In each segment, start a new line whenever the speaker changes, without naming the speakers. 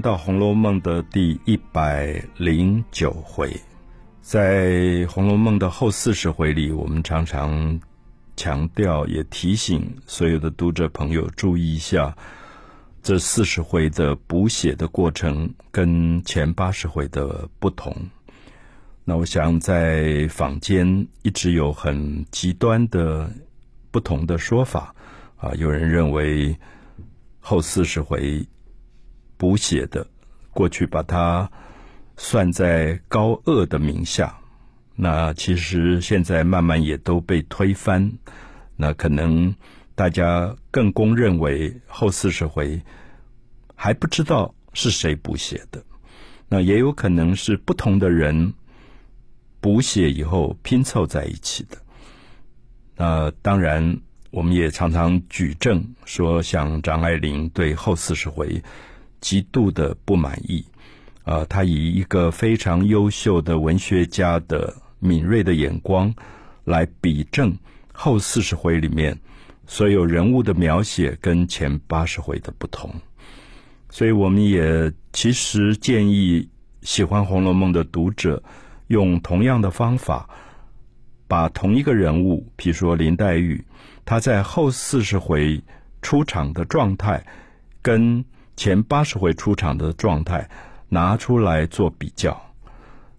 到《红楼梦》的第一百零九回，在《红楼梦》的后四十回里，我们常常强调，也提醒所有的读者朋友注意一下，这四十回的补写的过程跟前八十回的不同。那我想，在坊间一直有很极端的不同的说法啊，有人认为后四十回。补写的，过去把它算在高恶的名下，那其实现在慢慢也都被推翻。那可能大家更公认为后四十回还不知道是谁补写的，那也有可能是不同的人补写以后拼凑在一起的。那当然，我们也常常举证说，像张爱玲对后四十回。极度的不满意，啊，他以一个非常优秀的文学家的敏锐的眼光来比证后四十回里面所有人物的描写跟前八十回的不同，所以我们也其实建议喜欢《红楼梦》的读者用同样的方法，把同一个人物，譬如说林黛玉，她在后四十回出场的状态跟。前八十回出场的状态拿出来做比较，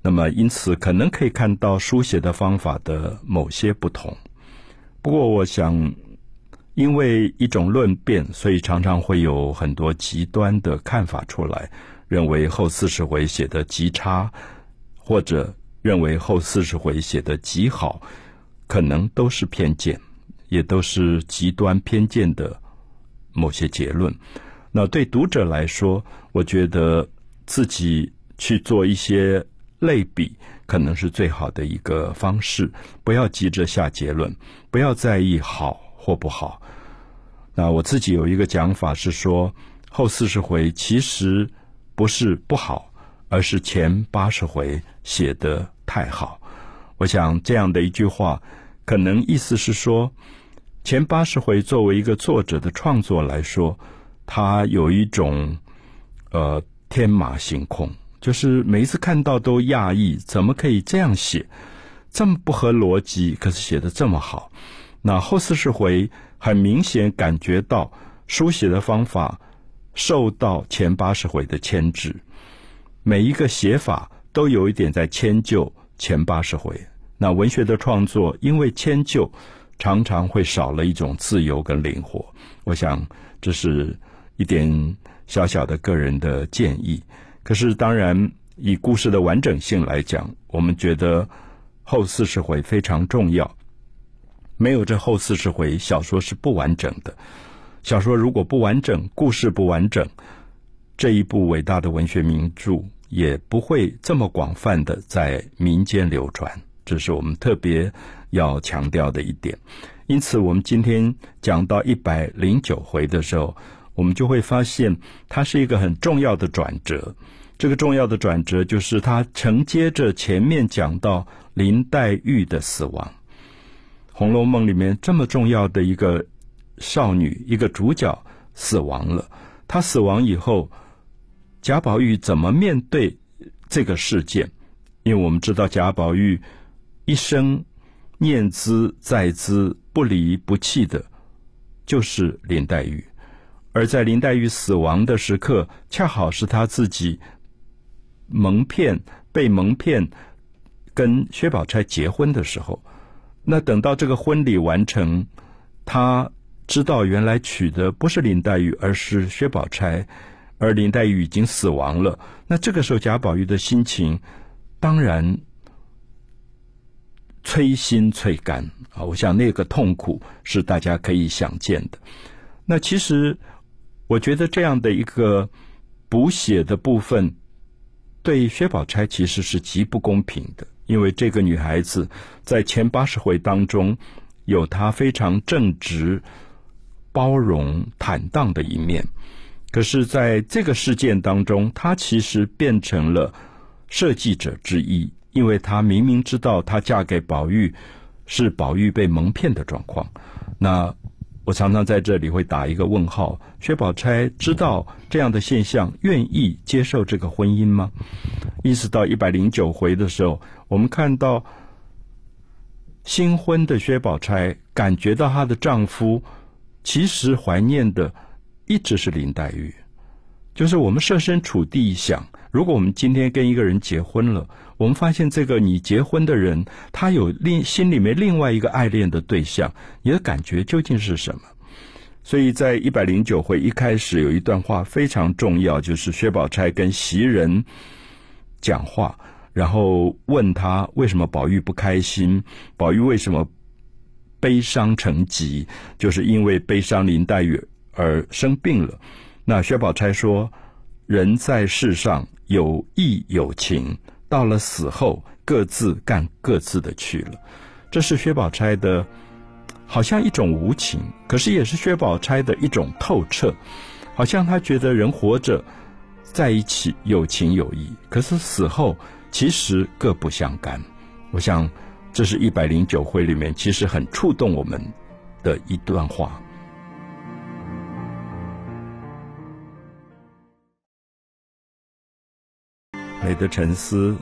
那么因此可能可以看到书写的方法的某些不同。不过，我想因为一种论辩，所以常常会有很多极端的看法出来，认为后四十回写的极差，或者认为后四十回写的极好，可能都是偏见，也都是极端偏见的某些结论。那对读者来说，我觉得自己去做一些类比，可能是最好的一个方式。不要急着下结论，不要在意好或不好。那我自己有一个讲法是说，后四十回其实不是不好，而是前八十回写的太好。我想这样的一句话，可能意思是说，前八十回作为一个作者的创作来说。他有一种，呃，天马行空，就是每一次看到都讶异，怎么可以这样写，这么不合逻辑，可是写的这么好。那后四十回很明显感觉到书写的方法受到前八十回的牵制，每一个写法都有一点在迁就前八十回。那文学的创作因为迁就，常常会少了一种自由跟灵活。我想这是。一点小小的个人的建议，可是当然以故事的完整性来讲，我们觉得后四十回非常重要。没有这后四十回，小说是不完整的。小说如果不完整，故事不完整，这一部伟大的文学名著也不会这么广泛的在民间流传。这是我们特别要强调的一点。因此，我们今天讲到一百零九回的时候。我们就会发现，它是一个很重要的转折。这个重要的转折就是它承接着前面讲到林黛玉的死亡，《红楼梦》里面这么重要的一个少女、一个主角死亡了。她死亡以后，贾宝玉怎么面对这个事件？因为我们知道贾宝玉一生念兹在兹、不离不弃的，就是林黛玉。而在林黛玉死亡的时刻，恰好是他自己蒙骗、被蒙骗，跟薛宝钗结婚的时候。那等到这个婚礼完成，他知道原来娶的不是林黛玉，而是薛宝钗，而林黛玉已经死亡了。那这个时候，贾宝玉的心情当然摧心摧肝啊！我想那个痛苦是大家可以想见的。那其实。我觉得这样的一个补写的部分，对薛宝钗其实是极不公平的，因为这个女孩子在前八十回当中有她非常正直、包容、坦荡的一面，可是在这个事件当中，她其实变成了设计者之一，因为她明明知道她嫁给宝玉是宝玉被蒙骗的状况，那我常常在这里会打一个问号：薛宝钗知道这样的现象，愿意接受这个婚姻吗？一直到一百零九回的时候，我们看到新婚的薛宝钗感觉到她的丈夫其实怀念的一直是林黛玉。就是我们设身处地想，如果我们今天跟一个人结婚了，我们发现这个你结婚的人，他有另心里面另外一个爱恋的对象，你的感觉究竟是什么？所以在一百零九回一开始有一段话非常重要，就是薛宝钗跟袭人讲话，然后问他为什么宝玉不开心，宝玉为什么悲伤成疾，就是因为悲伤林黛玉而生病了。那薛宝钗说：“人在世上有义有情，到了死后各自干各自的去了。”这是薛宝钗的，好像一种无情，可是也是薛宝钗的一种透彻。好像她觉得人活着在一起有情有义，可是死后其实各不相干。我想，这是一百零九回里面其实很触动我们的一段话。美的沉思，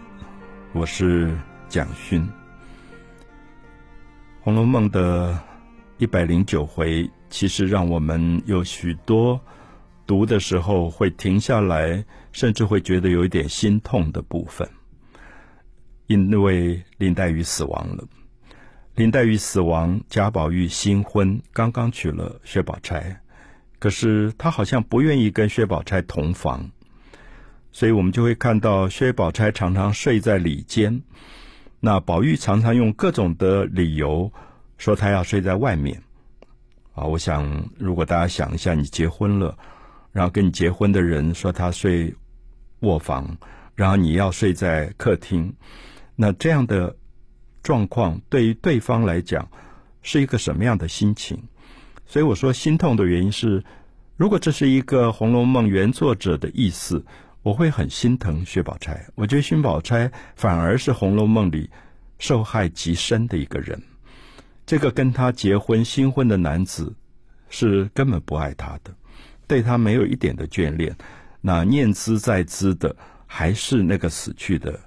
我是蒋勋。《红楼梦》的一百零九回，其实让我们有许多读的时候会停下来，甚至会觉得有一点心痛的部分。因为林黛玉死亡了，林黛玉死亡，贾宝玉新婚，刚刚娶了薛宝钗，可是他好像不愿意跟薛宝钗同房。所以我们就会看到薛宝钗常常睡在里间，那宝玉常常用各种的理由说他要睡在外面。啊，我想如果大家想一下，你结婚了，然后跟你结婚的人说他睡卧房，然后你要睡在客厅，那这样的状况对于对方来讲是一个什么样的心情？所以我说心痛的原因是，如果这是一个《红楼梦》原作者的意思。我会很心疼薛宝钗，我觉得薛宝钗反而是《红楼梦》里受害极深的一个人。这个跟她结婚新婚的男子是根本不爱她的，对她没有一点的眷恋。那念兹在兹的还是那个死去的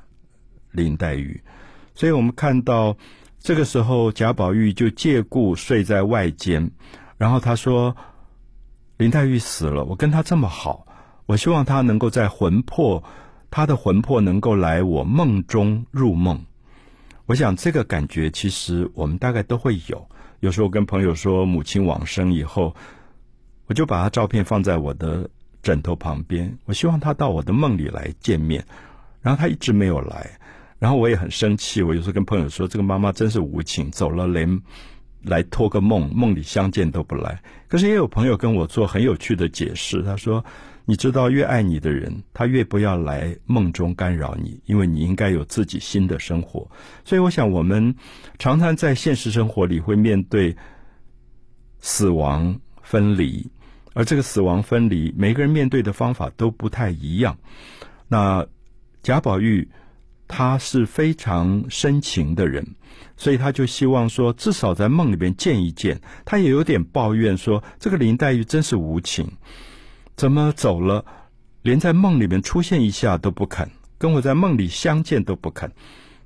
林黛玉。所以我们看到这个时候，贾宝玉就借故睡在外间，然后他说：“林黛玉死了，我跟她这么好。”我希望他能够在魂魄，他的魂魄能够来我梦中入梦。我想这个感觉其实我们大概都会有。有时候跟朋友说母亲往生以后，我就把他照片放在我的枕头旁边。我希望他到我的梦里来见面，然后他一直没有来，然后我也很生气。我有时候跟朋友说，这个妈妈真是无情，走了连来托个梦，梦里相见都不来。可是也有朋友跟我做很有趣的解释，他说。你知道，越爱你的人，他越不要来梦中干扰你，因为你应该有自己新的生活。所以，我想我们常常在现实生活里会面对死亡分离，而这个死亡分离，每个人面对的方法都不太一样。那贾宝玉他是非常深情的人，所以他就希望说，至少在梦里边见一见。他也有点抱怨说，这个林黛玉真是无情。怎么走了？连在梦里面出现一下都不肯，跟我在梦里相见都不肯。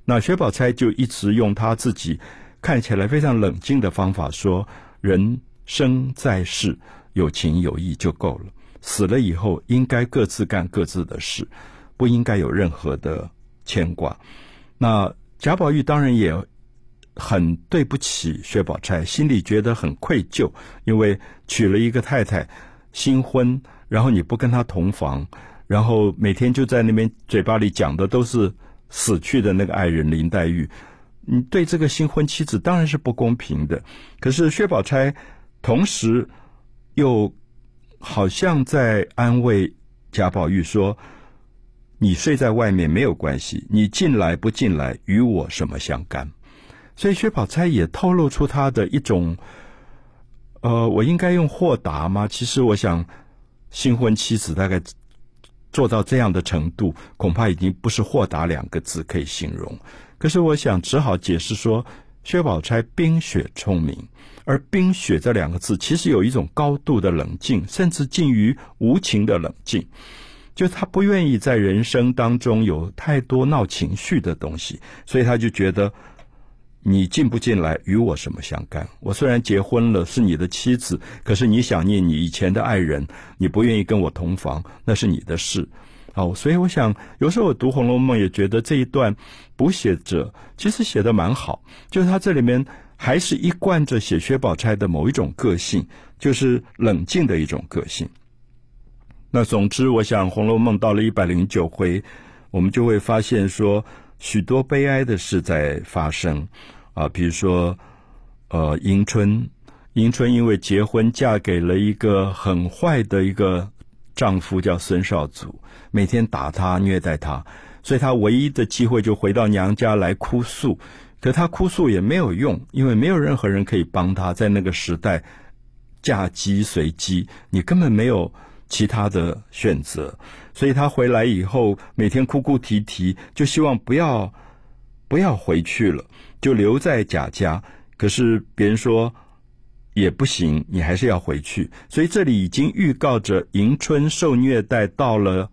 那薛宝钗就一直用她自己看起来非常冷静的方法说：“人生在世，有情有义就够了。死了以后，应该各自干各自的事，不应该有任何的牵挂。”那贾宝玉当然也很对不起薛宝钗，心里觉得很愧疚，因为娶了一个太太，新婚。然后你不跟他同房，然后每天就在那边嘴巴里讲的都是死去的那个爱人林黛玉，你对这个新婚妻子当然是不公平的。可是薛宝钗同时又好像在安慰贾宝玉说：“你睡在外面没有关系，你进来不进来与我什么相干？”所以薛宝钗也透露出她的一种，呃，我应该用豁达吗？其实我想。新婚妻子大概做到这样的程度，恐怕已经不是豁达两个字可以形容。可是我想，只好解释说，薛宝钗冰雪聪明，而冰雪这两个字其实有一种高度的冷静，甚至近于无情的冷静。就他不愿意在人生当中有太多闹情绪的东西，所以他就觉得你进不进来与我什么相干？我虽然结婚了，是你的妻子，可是你想念你以前的爱人，你不愿意跟我同房，那是你的事。好，所以我想有时候我读《红楼梦》也觉得这一段补写者其实写的蛮好，就是他这里面还是一贯着写薛宝钗的某一种个性，就是冷静的一种个性。那总之，我想《红楼梦》到了一百零九回，我们就会发现说，许多悲哀的事在发生啊，比如说，呃，迎春，迎春因为结婚嫁给了一个很坏的一个丈夫，叫孙绍祖，每天打她、虐待她，所以她唯一的机会就回到娘家来哭诉。可她哭诉也没有用，因为没有任何人可以帮她。在那个时代，嫁鸡随鸡，你根本没有。其他的选择，所以他回来以后每天哭哭啼啼，就希望不要不要回去了，就留在贾家。可是别人说也不行，你还是要回去。所以这里已经预告着迎春受虐待到了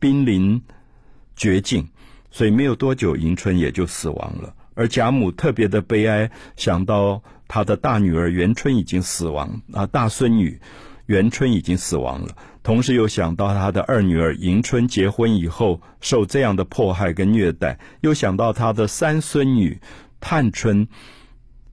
濒临绝境，所以没有多久迎春也就死亡了。而贾母特别的悲哀，想到她的大女儿元春已经死亡啊，大孙女。元春已经死亡了，同时又想到他的二女儿迎春结婚以后受这样的迫害跟虐待，又想到他的三孙女探春，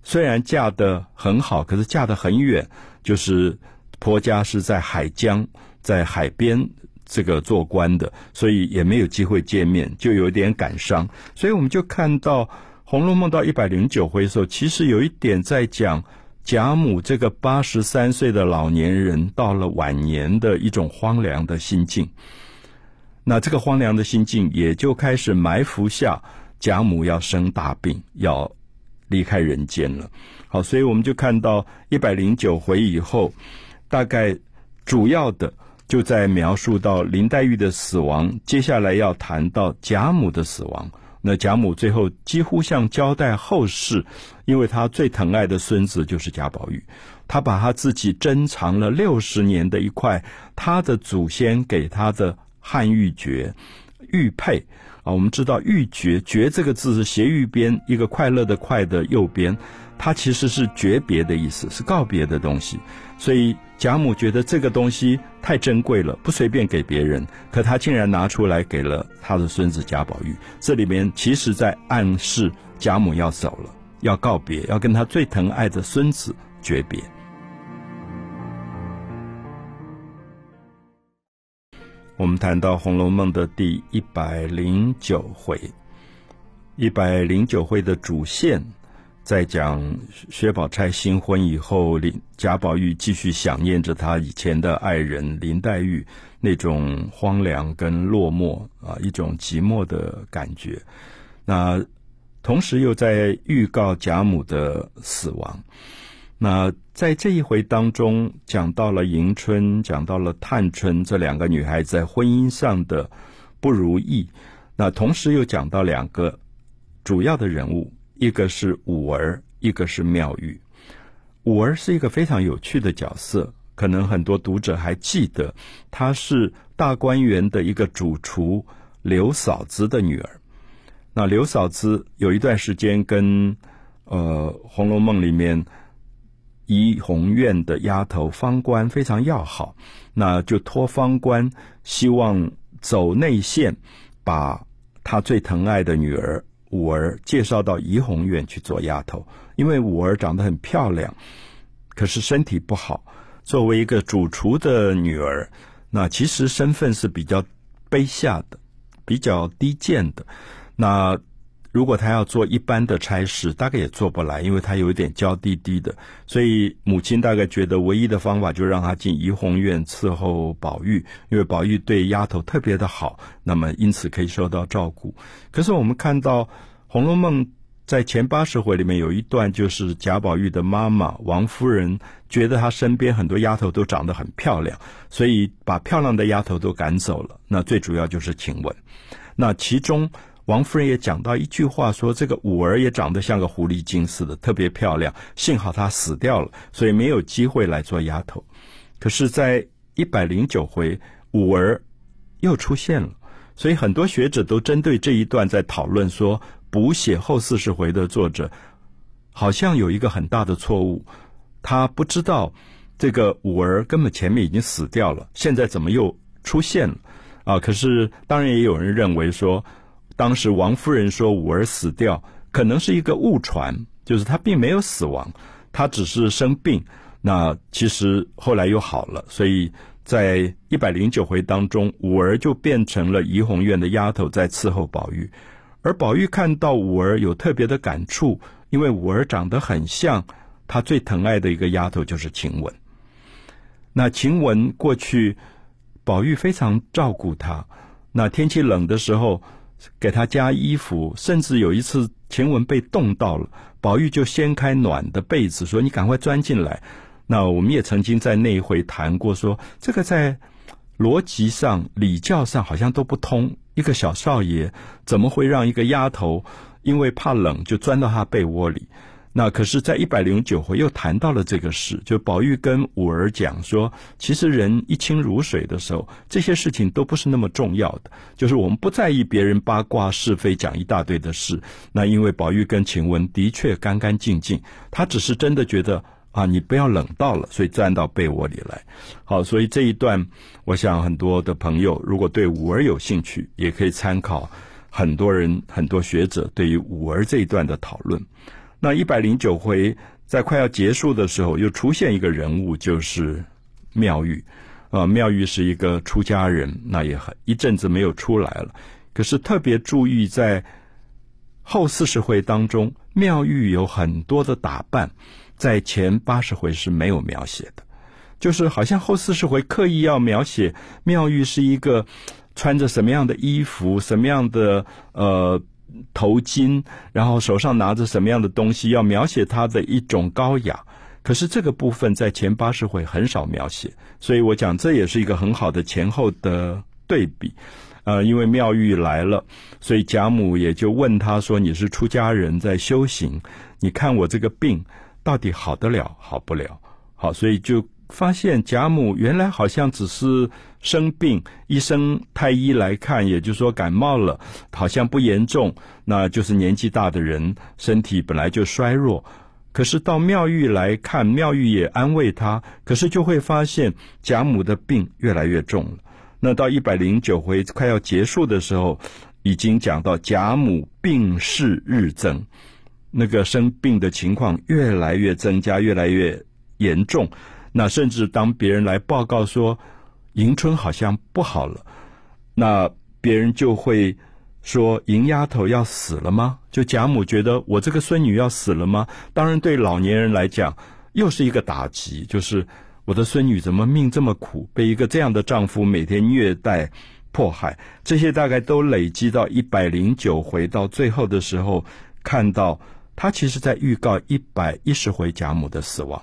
虽然嫁得很好，可是嫁得很远，就是婆家是在海疆，在海边这个做官的，所以也没有机会见面，就有点感伤。所以我们就看到《红楼梦》到一百零九回的时候，其实有一点在讲。贾母这个八十三岁的老年人，到了晚年的一种荒凉的心境，那这个荒凉的心境也就开始埋伏下贾母要生大病，要离开人间了。好，所以我们就看到一百零九回以后，大概主要的就在描述到林黛玉的死亡，接下来要谈到贾母的死亡。那贾母最后几乎像交代后事，因为她最疼爱的孙子就是贾宝玉，她把她自己珍藏了六十年的一块她的祖先给她的汉玉珏玉佩啊，我们知道玉珏珏这个字是斜玉边一个快乐的快的右边，它其实是诀别的意思，是告别的东西，所以。贾母觉得这个东西太珍贵了，不随便给别人。可他竟然拿出来给了他的孙子贾宝玉，这里面其实在暗示贾母要走了，要告别，要跟他最疼爱的孙子诀别。我们谈到《红楼梦》的第一百零九回，一百零九回的主线。在讲薛宝钗新婚以后，林贾宝玉继续想念着他以前的爱人林黛玉，那种荒凉跟落寞啊，一种寂寞的感觉。那同时又在预告贾母的死亡。那在这一回当中，讲到了迎春，讲到了探春这两个女孩子在婚姻上的不如意。那同时又讲到两个主要的人物。一个是五儿，一个是妙玉。五儿是一个非常有趣的角色，可能很多读者还记得，她是大观园的一个主厨刘嫂子的女儿。那刘嫂子有一段时间跟呃《红楼梦》里面怡红院的丫头方官非常要好，那就托方官希望走内线，把他最疼爱的女儿。五儿介绍到怡红院去做丫头，因为五儿长得很漂亮，可是身体不好。作为一个主厨的女儿，那其实身份是比较卑下的，比较低贱的。那。如果他要做一般的差事，大概也做不来，因为他有一点娇滴滴的。所以母亲大概觉得唯一的方法就让他进怡红院伺候宝玉，因为宝玉对丫头特别的好，那么因此可以受到照顾。可是我们看到《红楼梦》在前八十回里面有一段，就是贾宝玉的妈妈王夫人觉得他身边很多丫头都长得很漂亮，所以把漂亮的丫头都赶走了。那最主要就是晴雯，那其中。王夫人也讲到一句话，说这个五儿也长得像个狐狸精似的，特别漂亮。幸好她死掉了，所以没有机会来做丫头。可是，在一百零九回，五儿又出现了，所以很多学者都针对这一段在讨论说，补写后四十回的作者好像有一个很大的错误，他不知道这个五儿根本前面已经死掉了，现在怎么又出现了？啊！可是当然也有人认为说。当时王夫人说五儿死掉，可能是一个误传，就是他并没有死亡，他只是生病。那其实后来又好了，所以在一百零九回当中，五儿就变成了怡红院的丫头，在伺候宝玉。而宝玉看到五儿有特别的感触，因为五儿长得很像他最疼爱的一个丫头，就是晴雯。那晴雯过去，宝玉非常照顾她。那天气冷的时候。给他加衣服，甚至有一次晴雯被冻到了，宝玉就掀开暖的被子，说：“你赶快钻进来。”那我们也曾经在那一回谈过，说这个在逻辑上、礼教上好像都不通。一个小少爷怎么会让一个丫头因为怕冷就钻到他被窝里？那可是，在一百零九回又谈到了这个事，就宝玉跟五儿讲说，其实人一清如水的时候，这些事情都不是那么重要的，就是我们不在意别人八卦是非，讲一大堆的事。那因为宝玉跟晴雯的确干干净净，他只是真的觉得啊，你不要冷到了，所以钻到被窝里来。好，所以这一段，我想很多的朋友如果对五儿有兴趣，也可以参考很多人、很多学者对于五儿这一段的讨论。那一百零九回在快要结束的时候，又出现一个人物，就是妙玉。啊，妙玉是一个出家人，那也很一阵子没有出来了。可是特别注意，在后四十回当中，妙玉有很多的打扮，在前八十回是没有描写的。就是好像后四十回刻意要描写妙玉是一个穿着什么样的衣服，什么样的呃。头巾，然后手上拿着什么样的东西，要描写他的一种高雅。可是这个部分在前八十回很少描写，所以我讲这也是一个很好的前后的对比。呃，因为妙玉来了，所以贾母也就问他说：“你是出家人在修行，你看我这个病到底好得了好不了？”好，所以就。发现贾母原来好像只是生病，医生太医来看，也就是说感冒了，好像不严重，那就是年纪大的人身体本来就衰弱。可是到妙玉来看，妙玉也安慰他，可是就会发现贾母的病越来越重了。那到一百零九回快要结束的时候，已经讲到贾母病势日增，那个生病的情况越来越增加，越来越严重。那甚至当别人来报告说迎春好像不好了，那别人就会说迎丫头要死了吗？就贾母觉得我这个孙女要死了吗？当然，对老年人来讲又是一个打击，就是我的孙女怎么命这么苦，被一个这样的丈夫每天虐待迫害，这些大概都累积到一百零九回，到最后的时候看到他其实在预告一百一十回贾母的死亡。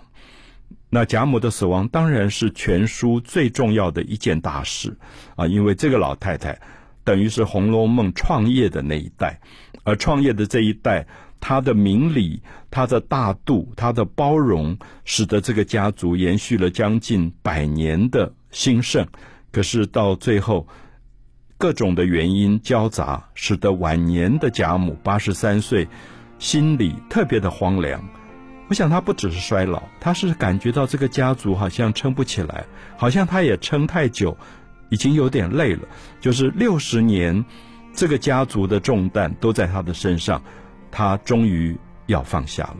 那贾母的死亡当然是全书最重要的一件大事啊，因为这个老太太等于是《红楼梦》创业的那一代，而创业的这一代，她的明理、她的大度、她的包容，使得这个家族延续了将近百年的兴盛。可是到最后，各种的原因交杂，使得晚年的贾母八十三岁，心里特别的荒凉。我想他不只是衰老，他是感觉到这个家族好像撑不起来，好像他也撑太久，已经有点累了。就是六十年，这个家族的重担都在他的身上，他终于要放下了。